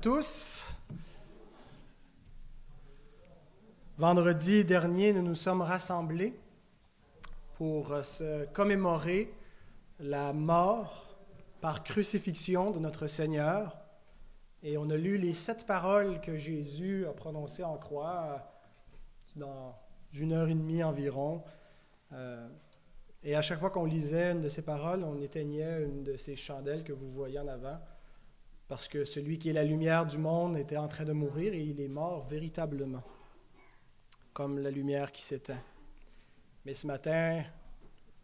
tous. Vendredi dernier, nous nous sommes rassemblés pour euh, se commémorer la mort par crucifixion de notre Seigneur. Et on a lu les sept paroles que Jésus a prononcées en croix dans une heure et demie environ. Euh, et à chaque fois qu'on lisait une de ces paroles, on éteignait une de ces chandelles que vous voyez en avant parce que celui qui est la lumière du monde était en train de mourir et il est mort véritablement, comme la lumière qui s'éteint. Mais ce matin,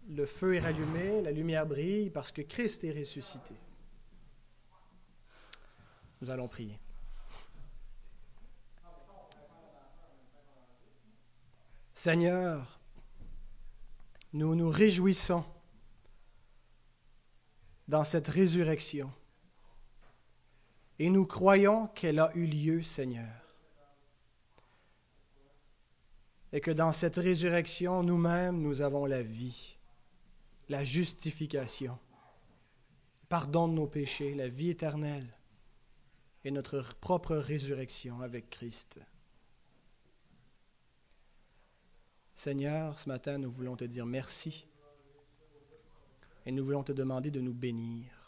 le feu est rallumé, la lumière brille parce que Christ est ressuscité. Nous allons prier. Seigneur, nous nous réjouissons dans cette résurrection et nous croyons qu'elle a eu lieu, Seigneur. Et que dans cette résurrection, nous-mêmes, nous avons la vie, la justification, pardon de nos péchés, la vie éternelle et notre propre résurrection avec Christ. Seigneur, ce matin, nous voulons te dire merci et nous voulons te demander de nous bénir.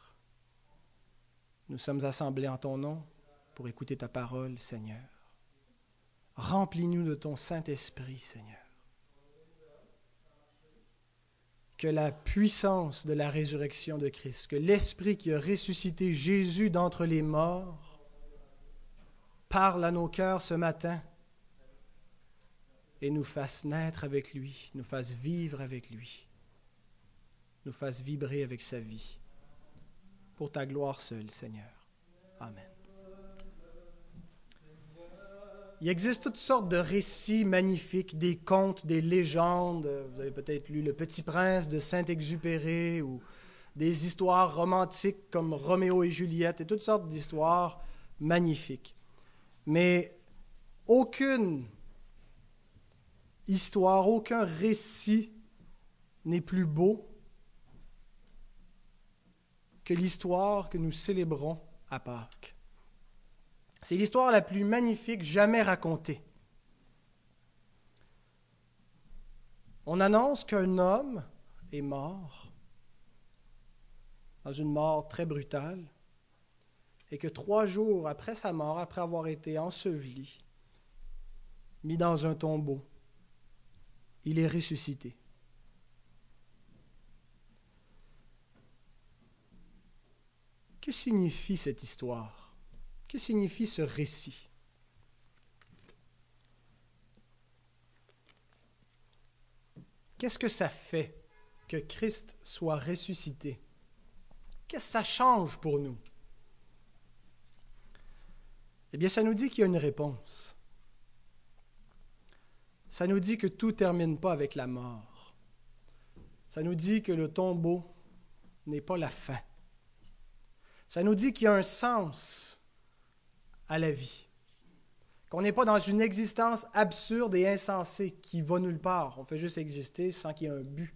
Nous sommes assemblés en ton nom pour écouter ta parole, Seigneur. Remplis-nous de ton Saint-Esprit, Seigneur. Que la puissance de la résurrection de Christ, que l'Esprit qui a ressuscité Jésus d'entre les morts, parle à nos cœurs ce matin et nous fasse naître avec lui, nous fasse vivre avec lui, nous fasse vibrer avec sa vie pour ta gloire seule, Seigneur. Amen. Il existe toutes sortes de récits magnifiques, des contes, des légendes. Vous avez peut-être lu Le Petit Prince de Saint-Exupéry ou des histoires romantiques comme Roméo et Juliette et toutes sortes d'histoires magnifiques. Mais aucune histoire, aucun récit n'est plus beau que l'histoire que nous célébrons à Pâques. C'est l'histoire la plus magnifique jamais racontée. On annonce qu'un homme est mort, dans une mort très brutale, et que trois jours après sa mort, après avoir été enseveli, mis dans un tombeau, il est ressuscité. Que signifie cette histoire? Que signifie ce récit? Qu'est-ce que ça fait que Christ soit ressuscité? Qu'est-ce que ça change pour nous? Eh bien, ça nous dit qu'il y a une réponse. Ça nous dit que tout ne termine pas avec la mort. Ça nous dit que le tombeau n'est pas la fin. Ça nous dit qu'il y a un sens à la vie. Qu'on n'est pas dans une existence absurde et insensée qui va nulle part. On fait juste exister sans qu'il y ait un but.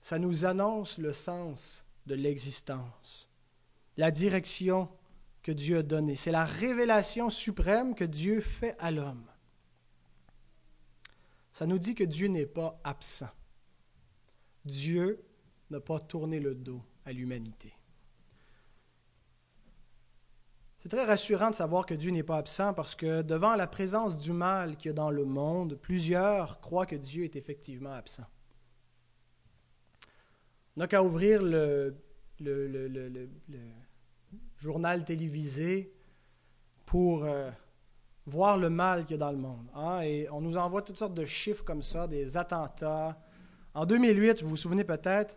Ça nous annonce le sens de l'existence, la direction que Dieu a donnée. C'est la révélation suprême que Dieu fait à l'homme. Ça nous dit que Dieu n'est pas absent. Dieu n'a pas tourné le dos à l'humanité. C'est très rassurant de savoir que Dieu n'est pas absent parce que devant la présence du mal qu'il y a dans le monde, plusieurs croient que Dieu est effectivement absent. On n'a qu'à ouvrir le, journal télévisé pour euh, voir le mal qu'il y a dans le monde. Hein. Et on nous envoie toutes sortes de chiffres comme ça, des attentats. En 2008, vous vous souvenez peut-être,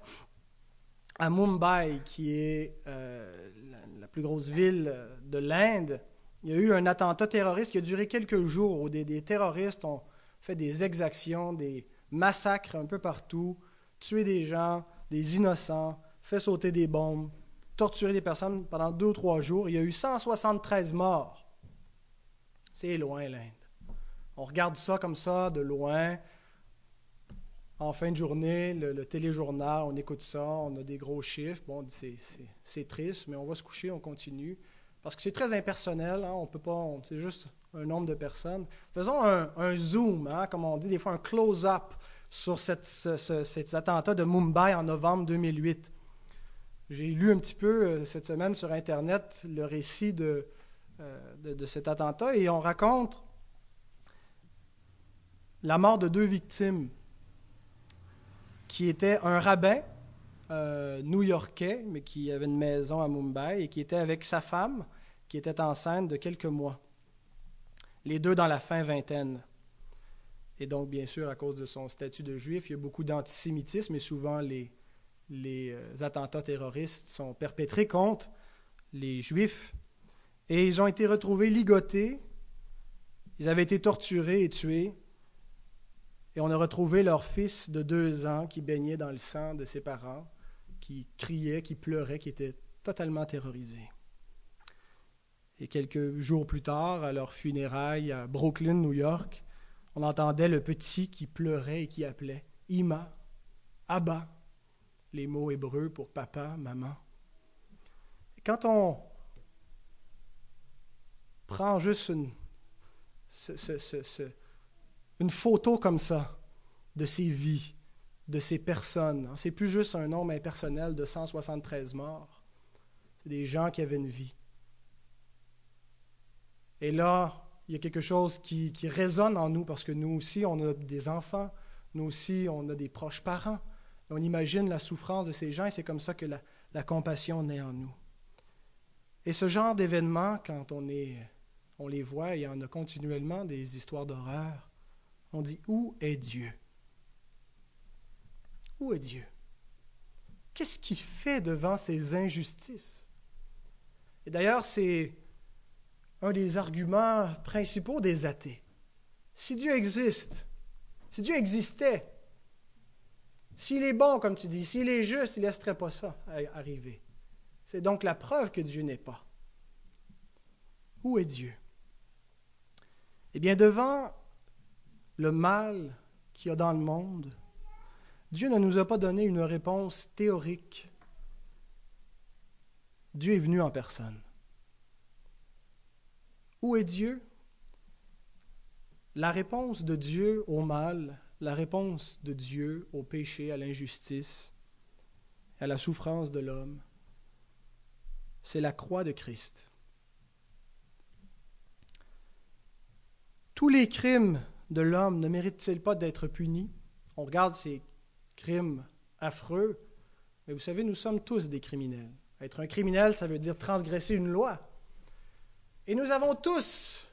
à Mumbai, qui est euh, la, plus grosse ville de l'Inde, il y a eu un attentat terroriste qui a duré quelques jours où des, terroristes ont fait des exactions, des massacres un peu partout, tué des gens, des innocents, fait sauter des bombes, torturé des personnes pendant deux ou trois jours. Il y a eu 173 morts. C'est loin l'Inde. On regarde ça comme ça de loin. En fin de journée, le, téléjournal, on écoute ça, on a des gros chiffres. Bon, c'est triste, mais on va se coucher, on continue. Parce que c'est très impersonnel, hein, on peut pas, c'est juste un nombre de personnes. Faisons un, zoom, hein, comme on dit des fois, un close-up sur cet attentat de Mumbai en novembre 2008. J'ai lu un petit peu euh, cette semaine sur Internet le récit euh, de, cet attentat et on raconte la mort de deux victimes qui étaient un rabbin euh, new-yorkais, mais qui avait une maison à Mumbai et qui était avec sa femme, qui était enceinte de quelques mois. Les deux dans la fin vingtaine. Et donc, bien sûr, à cause de son statut de juif, il y a beaucoup d'antisémitisme et souvent les, les euh, attentats terroristes sont perpétrés contre les juifs. Et ils ont été retrouvés ligotés, ils avaient été torturés et tués. Et on a retrouvé leur fils de deux ans qui baignait dans le sang de ses parents, qui criait, qui pleurait, qui était totalement terrorisé. Et quelques jours plus tard, à leur funérailles à Brooklyn, New York, on entendait le petit qui pleurait et qui appelait Ima, Abba, les mots hébreux pour papa, maman. Quand on prend juste une, une photo comme ça de ces vies, de ces personnes, hein, c'est plus juste un nombre impersonnel de 173 morts, c'est des gens qui avaient une vie. Et là, il y a quelque chose qui, résonne en nous parce que nous aussi, on a des enfants, nous aussi, on a des proches parents. On imagine la souffrance de ces gens et c'est comme ça que la, compassion naît en nous. Et ce genre d'événements, quand on, est, on les voit, il y en a continuellement des histoires d'horreur, on dit Où est Dieu? Où est Dieu? Qu'est-ce qu'il fait devant ces injustices? Et d'ailleurs, c'est un des arguments principaux des athées. Si Dieu existe, si Dieu existait, s'il est bon, comme tu dis, s'il est juste, il ne laisserait pas ça arriver. C'est donc la preuve que Dieu n'est pas. Où est Dieu? Eh bien, devant le mal qu'il y a dans le monde, Dieu ne nous a pas donné une réponse théorique. Dieu est venu en personne. Où est Dieu? La réponse de Dieu au mal, la réponse de Dieu au péché, à l'injustice, à la souffrance de l'homme, c'est la croix de Christ. Tous les crimes de l'homme ne méritent-ils pas d'être punis On regarde ces crimes affreux, mais vous savez, nous sommes tous des criminels. Être un criminel, ça veut dire transgresser une loi. Et nous avons tous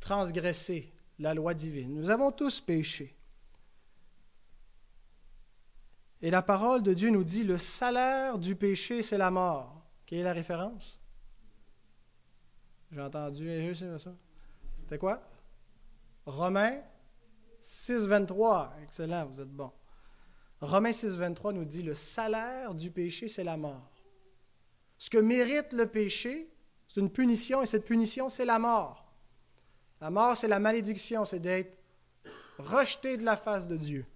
transgressé la loi divine. Nous avons tous péché. Et la parole de Dieu nous dit, le salaire du péché, c'est la mort. Quelle est la référence? J'ai entendu, ça. C'était quoi? Romains 6, 23. Excellent, vous êtes bon. Romains 6, 23 nous dit, le salaire du péché, c'est la mort. Ce que mérite le péché, c'est une punition et cette punition, c'est la mort. La mort, c'est la malédiction, c'est d'être rejeté de la face de Dieu.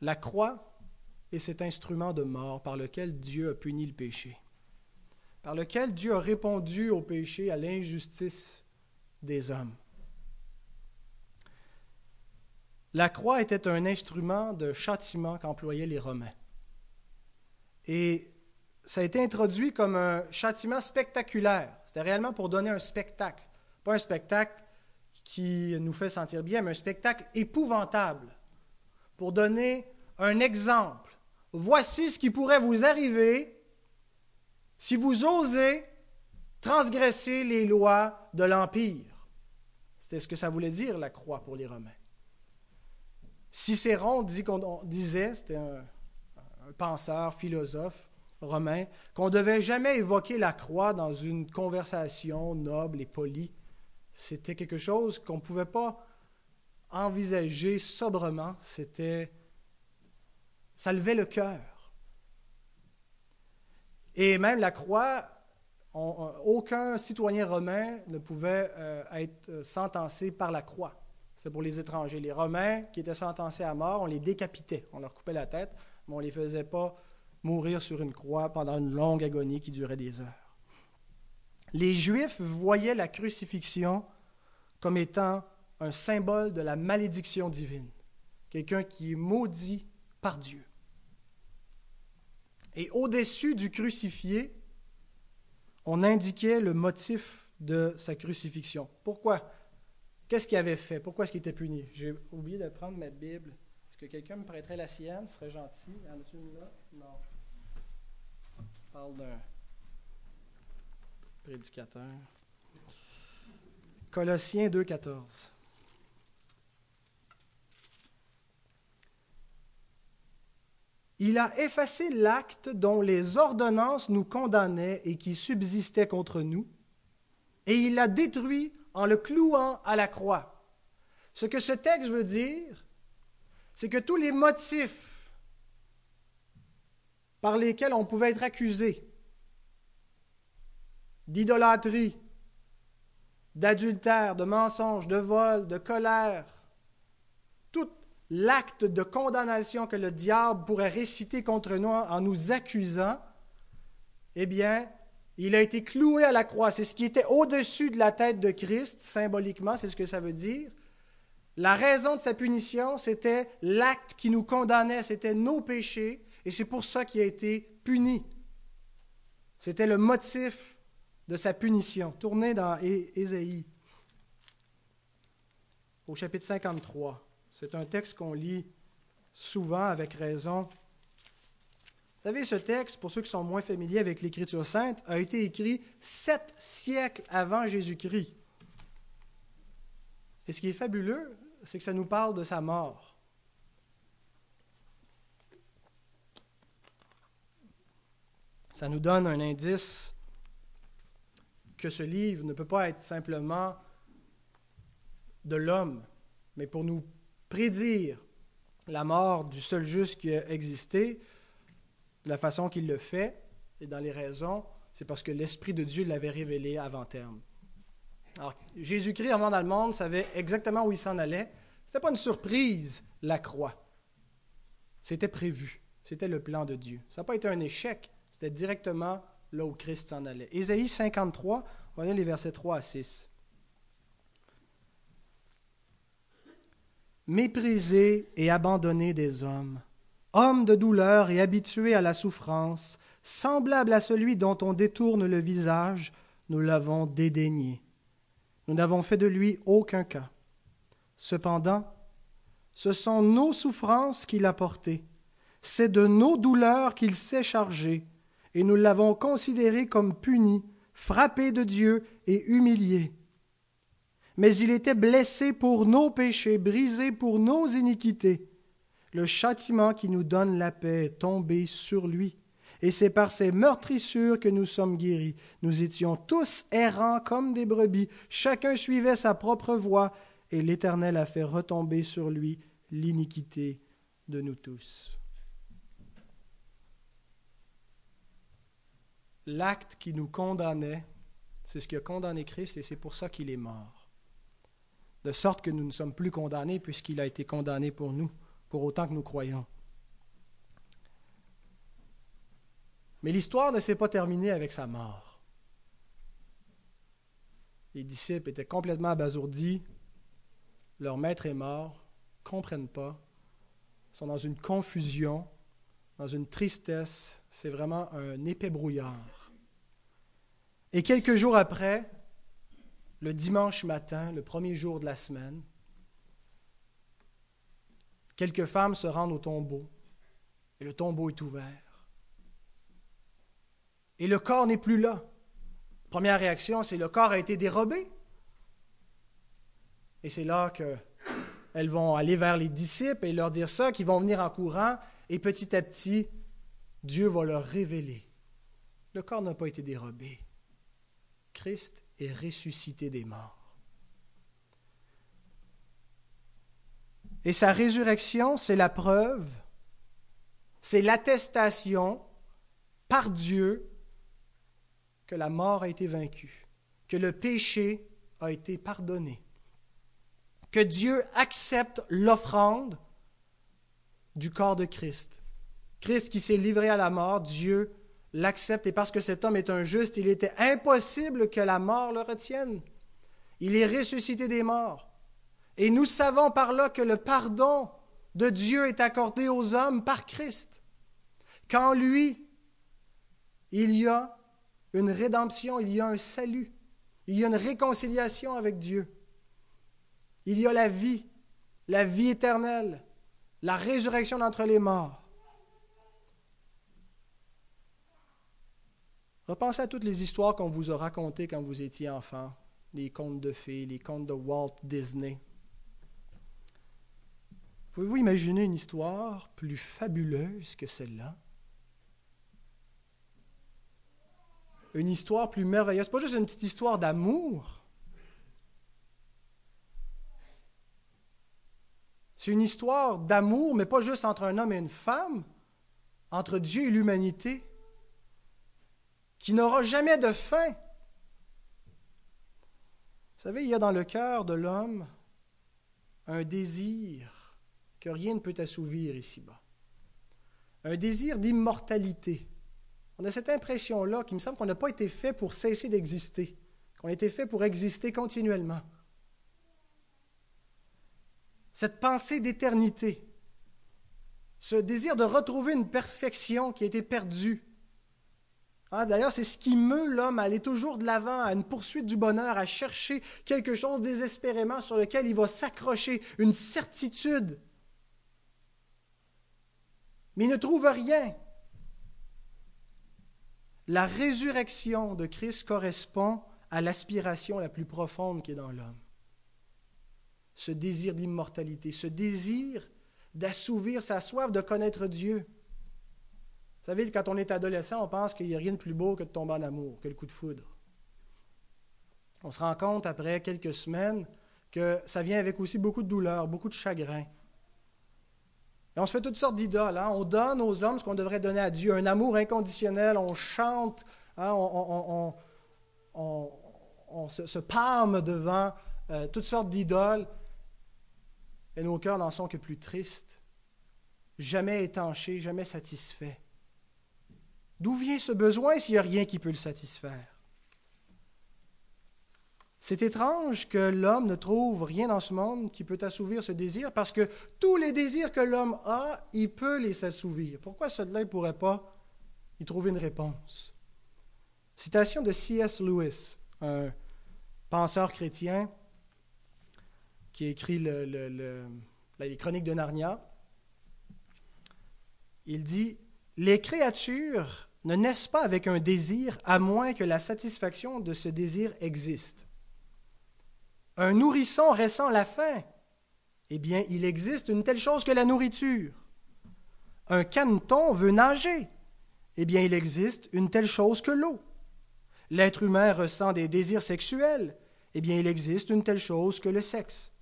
La croix est cet instrument de mort par lequel Dieu a puni le péché, par lequel Dieu a répondu au péché, à l'injustice des hommes. La croix était un instrument de châtiment qu'employaient les Romains. Et ça a été introduit comme un châtiment spectaculaire. C'était réellement pour donner un spectacle. Pas un spectacle qui nous fait sentir bien, mais un spectacle épouvantable. Pour donner un exemple. Voici ce qui pourrait vous arriver si vous osez transgresser les lois de l'Empire. C'était ce que ça voulait dire, la croix, pour les Romains. Cicéron disait, c'était un, penseur, philosophe romain, qu'on ne devait jamais évoquer la croix dans une conversation noble et polie. C'était quelque chose qu'on ne pouvait pas envisager sobrement. C'était. Ça levait le cœur. Et même la croix, aucun citoyen romain ne pouvait euh, être sentencé par la croix. c'est pour les étrangers. Les Romains qui étaient sentencés à mort, on les décapitait, on leur coupait la tête, mais on ne les faisait pas mourir sur une croix pendant une longue agonie qui durait des heures. Les Juifs voyaient la crucifixion comme étant un symbole de la malédiction divine, quelqu'un qui est maudit par Dieu. Et au-dessus du crucifié, on indiquait le motif de sa crucifixion. Pourquoi? Qu'est-ce qu'il avait fait? Pourquoi est-ce qu'il était puni? J'ai oublié de prendre ma Bible. Est-ce que quelqu'un me prêterait la sienne? Ce serait gentil. En là Non. Parle d'un prédicateur. Colossiens 2,14. Il a effacé l'acte dont les ordonnances nous condamnaient et qui subsistait contre nous, et il l'a détruit en le clouant à la croix. Ce que ce texte veut dire, c'est que tous les motifs par lesquels on pouvait être accusé d'idolâtrie, d'adultère, de mensonge, de vol, de colère, l'acte de condamnation que le diable pourrait réciter contre nous en nous accusant, eh bien, il a été cloué à la croix. C'est ce qui était au-dessus de la tête de Christ, symboliquement, c'est ce que ça veut dire. La raison de sa punition, c'était l'acte qui nous condamnait, c'était nos péchés, et c'est pour ça qu'il a été puni. C'était le motif de sa punition. Tournez dans Ésaïe, au chapitre 53. C'est un texte qu'on lit souvent avec raison. Vous savez, ce texte, pour ceux qui sont moins familiers avec l'Écriture sainte, a été écrit sept siècles avant Jésus-Christ. Et ce qui est fabuleux, c'est que ça nous parle de sa mort. Ça nous donne un indice que ce livre ne peut pas être simplement de l'homme, mais pour nous prédire la mort du seul juste qui a existé, la façon qu'il le fait et dans les raisons, c'est parce que l'Esprit de Dieu l'avait révélé avant terme. Alors, Jésus-Christ, avant dans le monde, savait exactement où il s'en allait. Ce n'était pas une surprise, la croix. C'était prévu. C'était le plan de Dieu. Ça n'a pas été un échec. C'était directement là où Christ s'en allait. Ésaïe 53, voyez les versets 3 à 6. Méprisé et abandonné des hommes, homme de douleur et habitué à la souffrance, semblable à celui dont on détourne le visage, nous l'avons dédaigné. Nous n'avons fait de lui aucun cas. Cependant, ce sont nos souffrances qu'il a portées, c'est de nos douleurs qu'il s'est chargé, et nous l'avons considéré comme puni, frappé de Dieu et humilié mais il était blessé pour nos péchés, brisé pour nos iniquités. Le châtiment qui nous donne la paix est tombé sur lui, et c'est par ses meurtrissures que nous sommes guéris. Nous étions tous errants comme des brebis, chacun suivait sa propre voie, et l'Éternel a fait retomber sur lui l'iniquité de nous tous. L'acte qui nous condamnait, c'est ce qui a condamné Christ, et c'est pour ça qu'il est mort de sorte que nous ne sommes plus condamnés puisqu'il a été condamné pour nous, pour autant que nous croyons. Mais l'histoire ne s'est pas terminée avec sa mort. Les disciples étaient complètement abasourdis, leur maître est mort, comprennent pas, sont dans une confusion, dans une tristesse, c'est vraiment un épais brouillard. Et quelques jours après, le dimanche matin, le premier jour de la semaine, quelques femmes se rendent au tombeau et le tombeau est ouvert. Et le corps n'est plus là. Première réaction, c'est le corps a été dérobé. Et c'est là qu'elles vont aller vers les disciples et leur dire ça, qu'ils vont venir en courant, et petit à petit, Dieu va leur révéler. Le corps n'a pas été dérobé. Christ est ressuscité des morts. Et sa résurrection, c'est la preuve, c'est l'attestation par Dieu que la mort a été vaincue, que le péché a été pardonné, que Dieu accepte l'offrande du corps de Christ. Christ qui s'est livré à la mort, Dieu l'accepte et parce que cet homme est un juste, il était impossible que la mort le retienne. Il est ressuscité des morts. Et nous savons par là que le pardon de Dieu est accordé aux hommes par Christ. Qu'en lui, il y a une rédemption, il y a un salut, il y a une réconciliation avec Dieu. Il y a la vie, la vie éternelle, la résurrection d'entre les morts. Repensez à toutes les histoires qu'on vous a racontées quand vous étiez enfant, les contes de fées, les contes de Walt Disney. Pouvez-vous imaginer une histoire plus fabuleuse que celle-là? Une histoire plus merveilleuse, pas juste une petite histoire d'amour. C'est une histoire d'amour, mais pas juste entre un homme et une femme, entre Dieu et l'humanité, qui n'aura jamais de fin. Vous savez, il y a dans le cœur de l'homme un désir que rien ne peut assouvir ici-bas. Un désir d'immortalité. On a cette impression-là qu'il me semble qu'on n'a pas été fait pour cesser d'exister, qu'on a été fait pour exister continuellement. Cette pensée d'éternité, ce désir de retrouver une perfection qui a été perdue. Ah, D'ailleurs, c'est ce qui meut l'homme à aller toujours de l'avant, à une poursuite du bonheur, à chercher quelque chose désespérément sur lequel il va s'accrocher, une certitude mais il ne trouve rien. La résurrection de Christ correspond à l'aspiration la plus profonde qui est dans l'homme. Ce désir d'immortalité, ce désir d'assouvir sa soif de connaître Dieu. Vous savez, quand on est adolescent, on pense qu'il n'y a rien de plus beau que de tomber en amour, que le coup de foudre. On se rend compte après quelques semaines que ça vient avec aussi beaucoup de douleur, beaucoup de chagrin. Et on se fait toutes sortes d'idoles. Hein. On donne aux hommes ce qu'on devrait donner à Dieu, un amour inconditionnel. On chante, hein, on, se, pâme devant euh, toutes sortes d'idoles. Et nos cœurs n'en sont que plus tristes, jamais étanchés, jamais satisfaits. D'où vient ce besoin s'il n'y a rien qui peut le satisfaire? C'est étrange que l'homme ne trouve rien dans ce monde qui peut assouvir ce désir, parce que tous les désirs que l'homme a, il peut les assouvir. Pourquoi cela ne pourrait pas y trouver une réponse? Citation de C.S. Lewis, un penseur chrétien qui écrit les chroniques de Narnia. Il dit Les créatures ne naissent pas avec un désir à moins que la satisfaction de ce désir existe. Un nourrisson ressent la faim. Eh bien, il existe une telle chose que la nourriture. Un caneton veut nager. Eh bien, il existe une telle chose que l'eau. L'être humain ressent des désirs sexuels. Eh bien, il existe une telle chose que le sexe.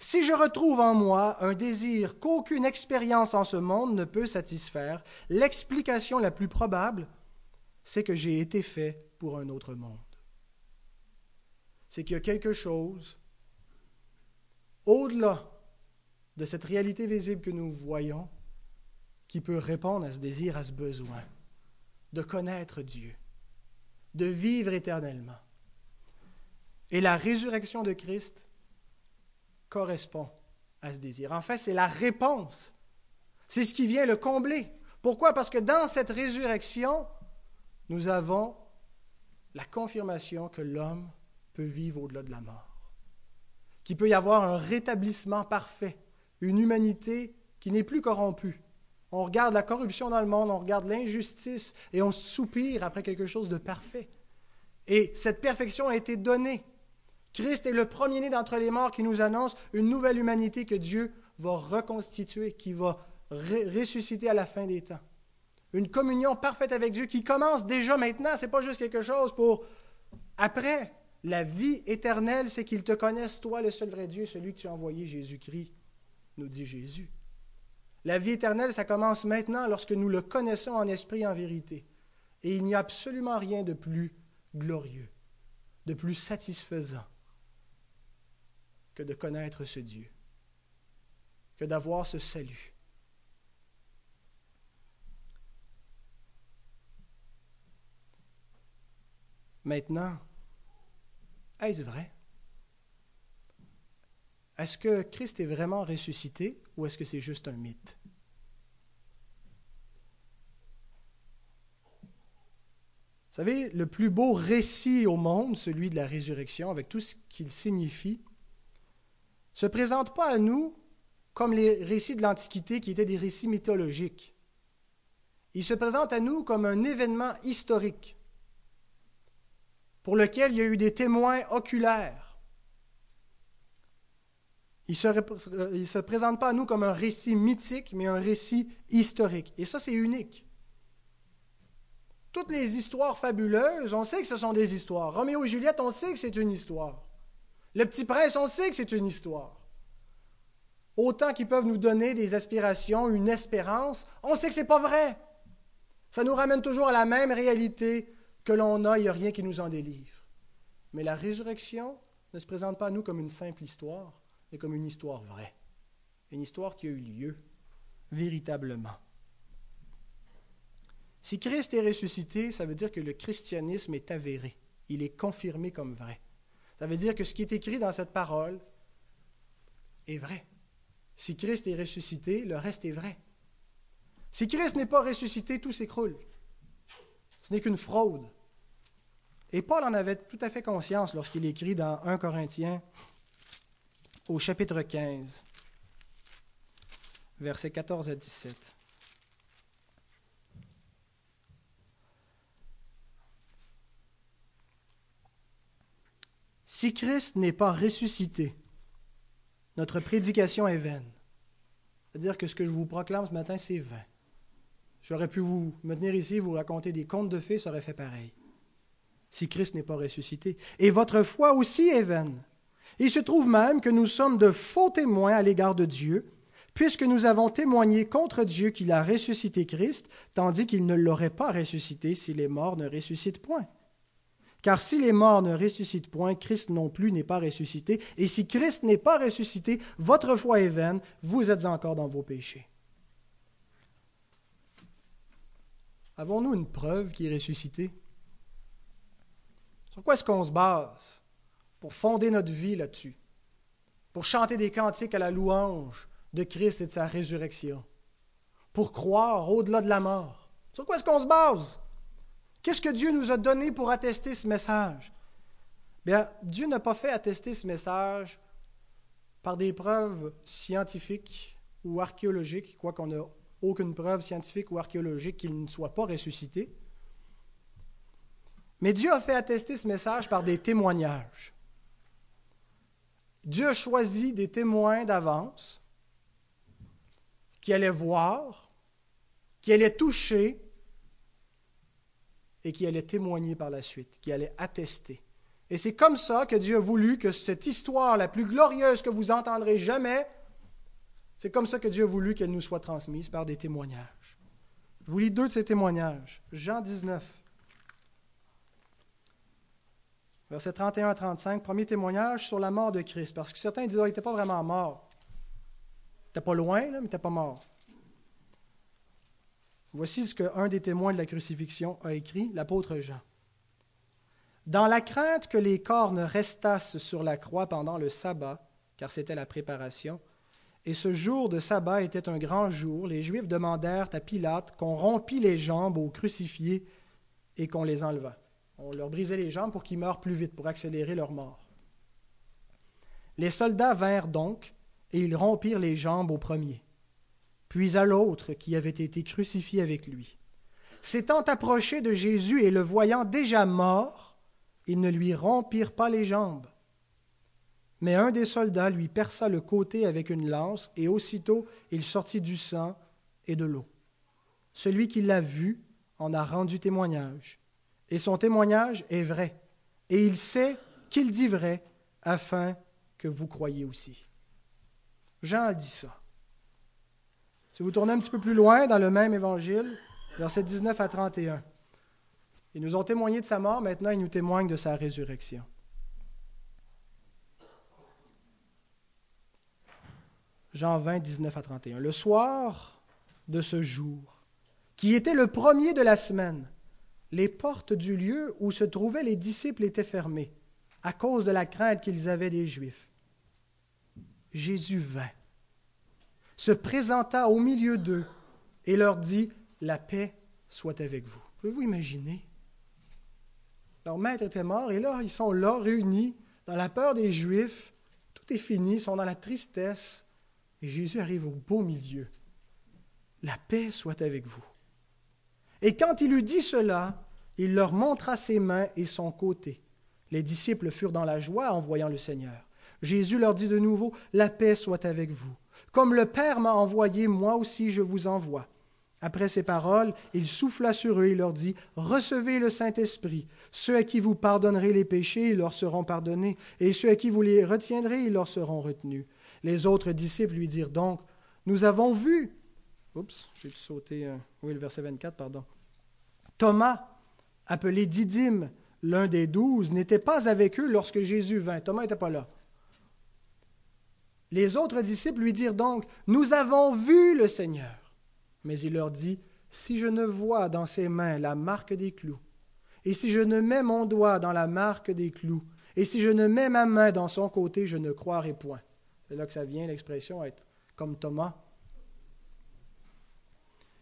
Si je retrouve en moi un désir qu'aucune expérience en ce monde ne peut satisfaire, l'explication la plus probable, c'est que j'ai été fait pour un autre monde c'est qu'il y a quelque chose au-delà de cette réalité visible que nous voyons qui peut répondre à ce désir, à ce besoin de connaître Dieu, de vivre éternellement. Et la résurrection de Christ correspond à ce désir. En fait, c'est la réponse. C'est ce qui vient le combler. Pourquoi? Parce que dans cette résurrection, nous avons la confirmation que l'homme peut vivre au-delà de la mort, qu'il peut y avoir un rétablissement parfait, une humanité qui n'est plus corrompue. On regarde la corruption dans le monde, on regarde l'injustice et on soupire après quelque chose de parfait. Et cette perfection a été donnée. Christ est le premier-né d'entre les morts qui nous annonce une nouvelle humanité que Dieu va reconstituer, qui va ressusciter à la fin des temps. Une communion parfaite avec Dieu qui commence déjà maintenant. Ce n'est pas juste quelque chose pour après. La vie éternelle, c'est qu'ils te connaissent, toi, le seul vrai Dieu, celui que tu as envoyé, Jésus-Christ, nous dit Jésus. La vie éternelle, ça commence maintenant lorsque nous le connaissons en esprit et en vérité. Et il n'y a absolument rien de plus glorieux, de plus satisfaisant que de connaître ce Dieu, que d'avoir ce salut. Maintenant, est-ce vrai? Est-ce que Christ est vraiment ressuscité ou est-ce que c'est juste un mythe? Vous savez, le plus beau récit au monde, celui de la résurrection, avec tout ce qu'il signifie, se présente pas à nous comme les récits de l'Antiquité qui étaient des récits mythologiques. Il se présente à nous comme un événement historique pour lequel il y a eu des témoins oculaires. Il ne se, présente pas à nous comme un récit mythique, mais un récit historique. Et ça, c'est unique. Toutes les histoires fabuleuses, on sait que ce sont des histoires. Roméo et Juliette, on sait que c'est une histoire. Le petit prince, on sait que c'est une histoire. Autant qu'ils peuvent nous donner des aspirations, une espérance, on sait que ce n'est pas vrai. Ça nous ramène toujours à la même réalité que l'on a, il n'y a rien qui nous en délivre. Mais la résurrection ne se présente pas à nous comme une simple histoire, mais comme une histoire vraie. Une histoire qui a eu lieu véritablement. Si Christ est ressuscité, ça veut dire que le christianisme est avéré. Il est confirmé comme vrai. Ça veut dire que ce qui est écrit dans cette parole est vrai. Si Christ est ressuscité, le reste est vrai. Si Christ n'est pas ressuscité, tout s'écroule. Ce n'est qu'une fraude. Et Paul en avait tout à fait conscience lorsqu'il écrit dans 1 Corinthiens au chapitre 15, versets 14 à 17. Si Christ n'est pas ressuscité, notre prédication est vaine. C'est-à-dire que ce que je vous proclame ce matin, c'est vain. J'aurais pu vous me tenir ici, vous raconter des contes de fées, ça aurait fait pareil. Si Christ n'est pas ressuscité. Et votre foi aussi est vaine. Il se trouve même que nous sommes de faux témoins à l'égard de Dieu, puisque nous avons témoigné contre Dieu qu'il a ressuscité Christ, tandis qu'il ne l'aurait pas ressuscité si les morts ne ressuscitent point. Car si les morts ne ressuscitent point, Christ non plus n'est pas ressuscité. Et si Christ n'est pas ressuscité, votre foi est vaine, vous êtes encore dans vos péchés. Avons-nous une preuve qui est ressuscité? Sur quoi est-ce qu'on se base pour fonder notre vie là-dessus? Pour chanter des cantiques à la louange de Christ et de sa résurrection? Pour croire au-delà de la mort? Sur quoi est-ce qu'on se base? Qu'est-ce que Dieu nous a donné pour attester ce message? Bien, Dieu n'a pas fait attester ce message par des preuves scientifiques ou archéologiques, quoi qu'on n'a aucune preuve scientifique ou archéologique qu'il ne soit pas ressuscité. Mais Dieu a fait attester ce message par des témoignages. Dieu a choisi des témoins d'avance qui allaient voir, qui allaient toucher et qui allait témoigner par la suite, qui allait attester. Et c'est comme ça que Dieu a voulu que cette histoire la plus glorieuse que vous entendrez jamais, c'est comme ça que Dieu a voulu qu'elle nous soit transmise par des témoignages. Je vous lis deux de ces témoignages. Jean 19, versets 31 à 35, premier témoignage sur la mort de Christ. Parce que certains disent, oh, il n'était pas vraiment mort. Il n'était pas loin, mais il n'était pas mort. Voici ce qu'un des témoins de la crucifixion a écrit, l'apôtre Jean. Dans la crainte que les corps ne restassent sur la croix pendant le sabbat, car c'était la préparation, et ce jour de sabbat était un grand jour, les Juifs demandèrent à Pilate qu'on rompît les jambes aux crucifiés et qu'on les enlevât. On leur brisait les jambes pour qu'ils meurent plus vite, pour accélérer leur mort. Les soldats vinrent donc, et ils rompirent les jambes au premier puis à l'autre qui avait été crucifié avec lui. S'étant approché de Jésus et le voyant déjà mort, ils ne lui rompirent pas les jambes. Mais un des soldats lui perça le côté avec une lance, et aussitôt il sortit du sang et de l'eau. Celui qui l'a vu en a rendu témoignage, et son témoignage est vrai, et il sait qu'il dit vrai, afin que vous croyiez aussi. Jean a dit ça. Si vous tournez un petit peu plus loin dans le même évangile, versets 19 à 31, ils nous ont témoigné de sa mort, maintenant ils nous témoignent de sa résurrection. Jean 20, 19 à 31. Le soir de ce jour, qui était le premier de la semaine, les portes du lieu où se trouvaient les disciples étaient fermées, à cause de la crainte qu'ils avaient des Juifs. Jésus vint, se présenta au milieu d'eux et leur dit, La paix soit avec vous. Pouvez-vous imaginer? Leur maître était mort et là, ils sont là, réunis, dans la peur des Juifs. Tout est fini, ils sont dans la tristesse. Et Jésus arrive au beau milieu. La paix soit avec vous. Et quand il eut dit cela, il leur montra ses mains et son côté. Les disciples furent dans la joie en voyant le Seigneur. Jésus leur dit de nouveau, La paix soit avec vous. Comme le Père m'a envoyé, moi aussi je vous envoie. Après ces paroles, il souffla sur eux et leur dit, Recevez le Saint-Esprit. Ceux à qui vous pardonnerez les péchés, ils leur seront pardonnés, et ceux à qui vous les retiendrez, ils leur seront retenus. Les autres disciples lui dirent donc, Nous avons vu. Oups, j'ai sauté. Oui, le verset 24, pardon. Thomas, appelé Didyme, l'un des douze, n'était pas avec eux lorsque Jésus vint. Thomas n'était pas là. Les autres disciples lui dirent donc, Nous avons vu le Seigneur. Mais il leur dit, Si je ne vois dans ses mains la marque des clous, et si je ne mets mon doigt dans la marque des clous, et si je ne mets ma main dans son côté, je ne croirai point. C'est là que ça vient l'expression être comme Thomas.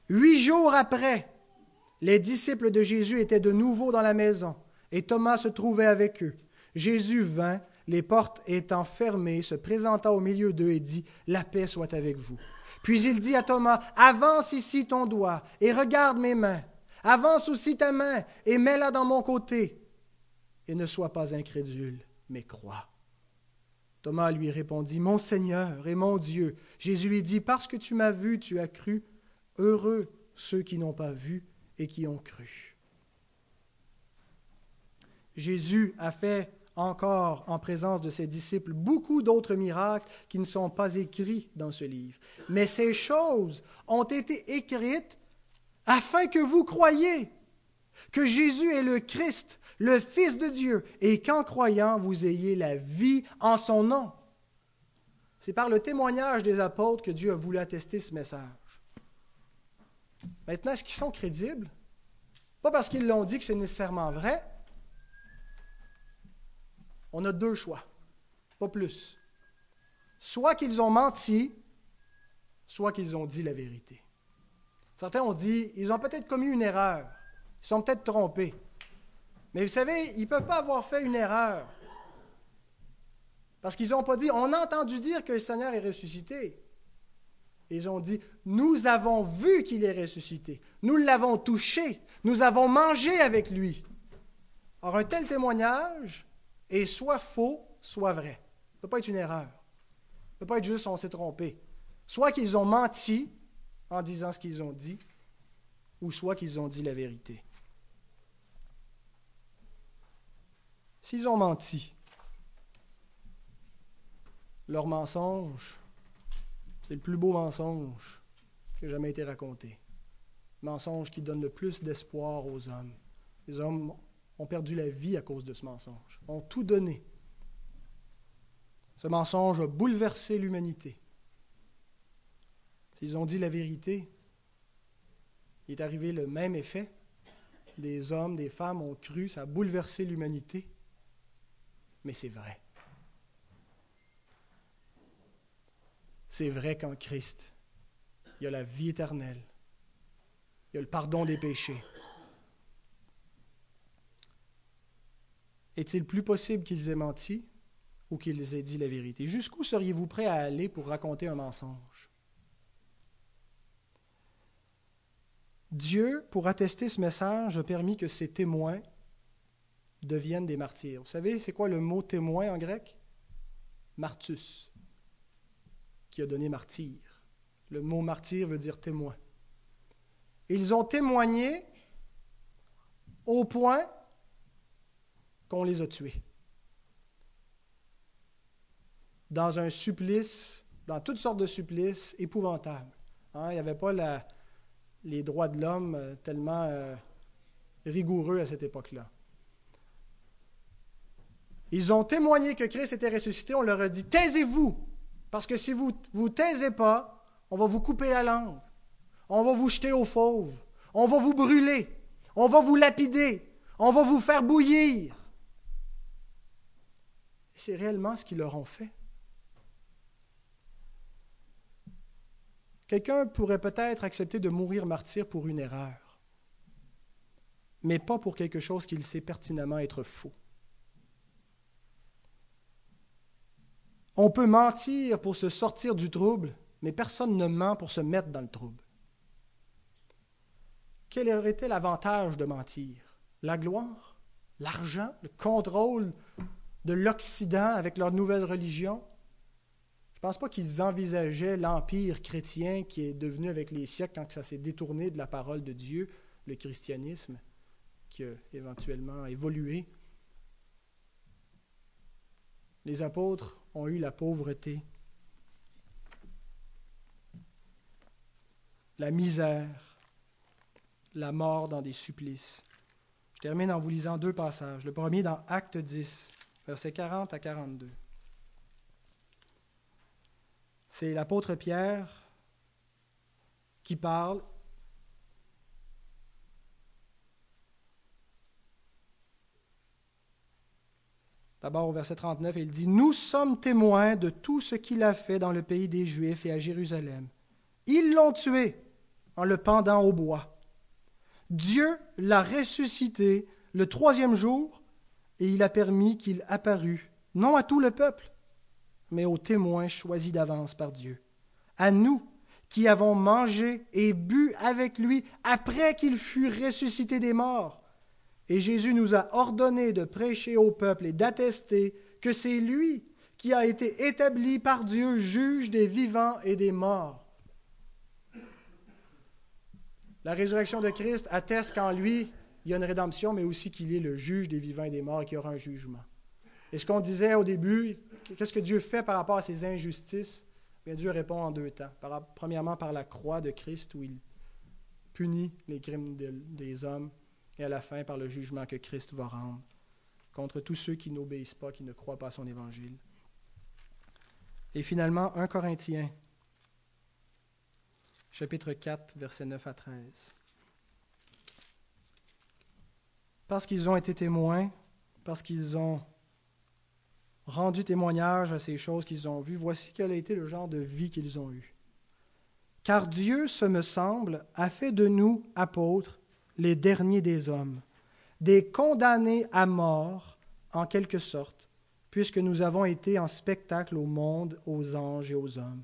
Huit jours après, les disciples de Jésus étaient de nouveau dans la maison, et Thomas se trouvait avec eux. Jésus vint, les portes étant fermées, se présenta au milieu d'eux et dit, La paix soit avec vous. Puis il dit à Thomas, Avance ici ton doigt et regarde mes mains. Avance aussi ta main et mets-la dans mon côté. Et ne sois pas incrédule, mais crois. Thomas lui répondit, Mon Seigneur et mon Dieu. Jésus lui dit, Parce que tu m'as vu, tu as cru. Heureux ceux qui n'ont pas vu et qui ont cru. Jésus a fait encore en présence de ses disciples beaucoup d'autres miracles qui ne sont pas écrits dans ce livre. Mais ces choses ont été écrites afin que vous croyiez que Jésus est le Christ, le Fils de Dieu, et qu'en croyant, vous ayez la vie en son nom. C'est par le témoignage des apôtres que Dieu a voulu attester ce message. Maintenant, est-ce qu'ils sont crédibles? Pas parce qu'ils l'ont dit que c'est nécessairement vrai, on a deux choix, pas plus. Soit qu'ils ont menti, soit qu'ils ont dit la vérité. Certains ont dit, ils ont peut-être commis une erreur, ils sont peut-être trompés. Mais vous savez, ils ne peuvent pas avoir fait une erreur. Parce qu'ils n'ont pas dit, on a entendu dire que le Seigneur est ressuscité. Ils ont dit, nous avons vu qu'il est ressuscité. Nous l'avons touché. Nous avons mangé avec lui. Or, un tel témoignage est soit faux, soit vrai. Ça ne peut pas être une erreur. Ça ne peut pas être juste on s'est trompé. Soit qu'ils ont menti en disant ce qu'ils ont dit, ou soit qu'ils ont dit la vérité. S'ils ont menti, leur mensonge, c'est le plus beau mensonge qui a jamais été raconté. Mensonge qui donne le plus d'espoir aux hommes. Les hommes ont perdu la vie à cause de ce mensonge, ont tout donné. Ce mensonge a bouleversé l'humanité. S'ils ont dit la vérité, il est arrivé le même effet. Des hommes, des femmes ont cru, ça a bouleversé l'humanité. Mais c'est vrai. C'est vrai qu'en Christ, il y a la vie éternelle. Il y a le pardon des péchés. Est-il plus possible qu'ils aient menti ou qu'ils aient dit la vérité? Jusqu'où seriez-vous prêt à aller pour raconter un mensonge? Dieu, pour attester ce message, a permis que ces témoins deviennent des martyrs. Vous savez, c'est quoi le mot témoin en grec? Martus, qui a donné martyr. Le mot martyr veut dire témoin. Ils ont témoigné au point qu'on les a tués. Dans un supplice, dans toutes sortes de supplices épouvantables. Hein, il n'y avait pas les droits de l'homme euh, tellement euh, rigoureux à cette époque-là. Ils ont témoigné que Christ était ressuscité. On leur a dit Taisez-vous Parce que si vous vous taisez pas, on va vous couper la langue. On va vous jeter au fauve. On va vous brûler. On va vous lapider. On va vous faire bouillir. C'est réellement ce qu'ils leur ont fait. Quelqu'un pourrait peut-être accepter de mourir martyr pour une erreur, mais pas pour quelque chose qu'il sait pertinemment être faux. On peut mentir pour se sortir du trouble, mais personne ne ment pour se mettre dans le trouble. Quel aurait été l'avantage de mentir? La gloire? L'argent? Le contrôle? De l'Occident avec leur nouvelle religion Je ne pense pas qu'ils envisageaient l'empire chrétien qui est devenu avec les siècles, quand ça s'est détourné de la parole de Dieu, le christianisme, qui a éventuellement évolué. Les apôtres ont eu la pauvreté, la misère, la mort dans des supplices. Je termine en vous lisant deux passages. Le premier dans Acte 10, versets 40 à 42. C'est l'apôtre Pierre qui parle. D'abord au verset 39, il dit, Nous sommes témoins de tout ce qu'il a fait dans le pays des Juifs et à Jérusalem. Ils l'ont tué en le pendant au bois. Dieu l'a ressuscité le troisième jour et il a permis qu'il apparût, non à tout le peuple, mais aux témoins choisis d'avance par Dieu, à nous qui avons mangé et bu avec lui après qu'il fut ressuscité des morts. Et Jésus nous a ordonné de prêcher au peuple et d'attester que c'est lui qui a été établi par Dieu juge des vivants et des morts. La résurrection de Christ atteste qu'en lui, il y a une rédemption, mais aussi qu'il est le juge des vivants et des morts et qu'il y aura un jugement. Et ce qu'on disait au début, qu'est-ce que Dieu fait par rapport à ces injustices? Bien, Dieu répond en deux temps. premièrement, par la croix de Christ, où il punit les crimes des hommes, et à la fin, par le jugement que Christ va rendre contre tous ceux qui n'obéissent pas, qui ne croient pas à son évangile. Et finalement, 1 Corinthiens chapitre 4, versets 9 à 13. Parce qu'ils ont été témoins, parce qu'ils ont rendu témoignage à ces choses qu'ils ont vues, voici quel a été le genre de vie qu'ils ont eu. Car Dieu, ce me semble, a fait de nous, apôtres, les derniers des hommes, des condamnés à mort, en quelque sorte, puisque nous avons été en spectacle au monde, aux anges et aux hommes.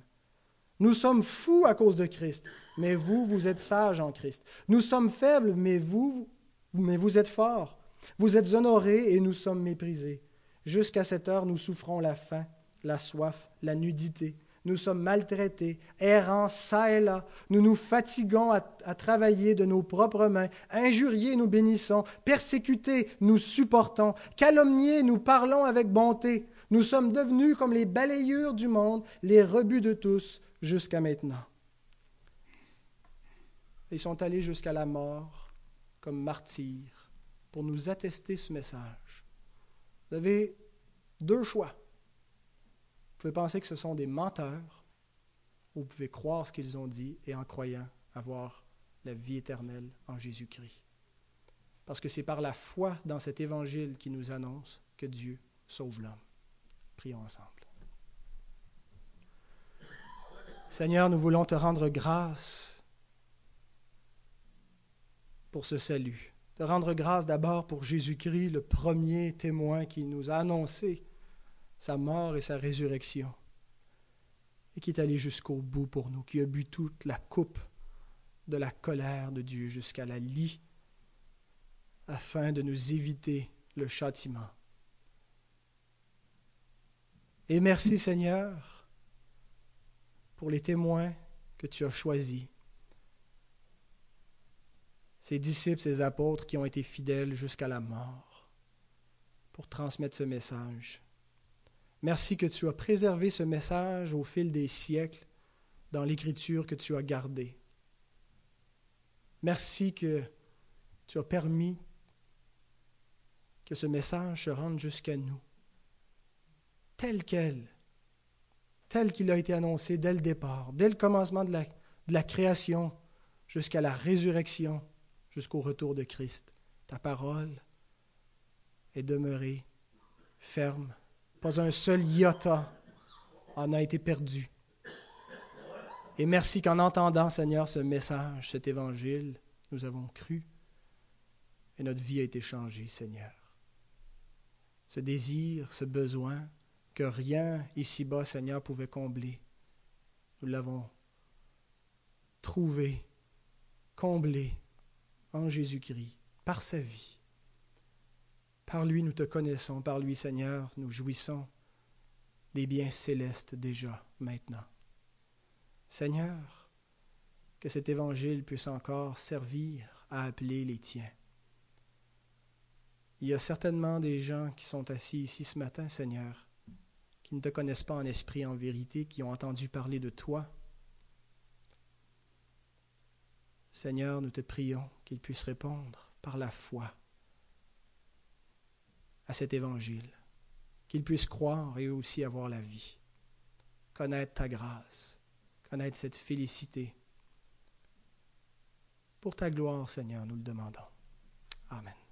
Nous sommes fous à cause de Christ, mais vous, vous êtes sages en Christ. Nous sommes faibles, mais vous, mais vous êtes forts. Vous êtes honorés et nous sommes méprisés. Jusqu'à cette heure, nous souffrons la faim, la soif, la nudité. Nous sommes maltraités, errants çà et là. Nous nous fatiguons à, travailler de nos propres mains. Injuriés, nous bénissons. Persécutés, nous supportons. Calomniés, nous parlons avec bonté. Nous sommes devenus comme les balayures du monde, les rebuts de tous jusqu'à maintenant. Ils sont allés jusqu'à la mort comme martyrs pour nous attester ce message. Vous avez deux choix. Vous pouvez penser que ce sont des menteurs, ou vous pouvez croire ce qu'ils ont dit et en croyant avoir la vie éternelle en Jésus-Christ. Parce que c'est par la foi dans cet évangile qui nous annonce que Dieu sauve l'homme. Prions ensemble. Seigneur, nous voulons te rendre grâce pour ce salut. Te rendre grâce d'abord pour Jésus-Christ, le premier témoin qui nous a annoncé sa mort et sa résurrection, et qui est allé jusqu'au bout pour nous, qui a bu toute la coupe de la colère de Dieu jusqu'à la lie, afin de nous éviter le châtiment. Et merci Seigneur pour les témoins que tu as choisis. Ces disciples, ces apôtres qui ont été fidèles jusqu'à la mort pour transmettre ce message. Merci que tu as préservé ce message au fil des siècles dans l'écriture que tu as gardée. Merci que tu as permis que ce message se rende jusqu'à nous, tel quel, tel qu'il a été annoncé dès le départ, dès le commencement de la, de la création jusqu'à la résurrection, jusqu'au retour de Christ. Ta parole est demeurée ferme. Pas un seul iota en a été perdu. Et merci qu'en entendant, Seigneur, ce message, cet évangile, nous avons cru et notre vie a été changée, Seigneur. Ce désir, ce besoin que rien ici-bas, Seigneur, pouvait combler, nous l'avons trouvé, comblé en Jésus-Christ, par sa vie. Par lui, nous te connaissons, par lui, Seigneur, nous jouissons des biens célestes déjà, maintenant. Seigneur, que cet évangile puisse encore servir à appeler les tiens. Il y a certainement des gens qui sont assis ici ce matin, Seigneur, qui ne te connaissent pas en esprit, en vérité, qui ont entendu parler de toi. Seigneur, nous te prions qu'ils puissent répondre par la foi à cet évangile, qu'ils puissent croire et aussi avoir la vie, connaître ta grâce, connaître cette félicité. Pour ta gloire, Seigneur, nous le demandons. Amen.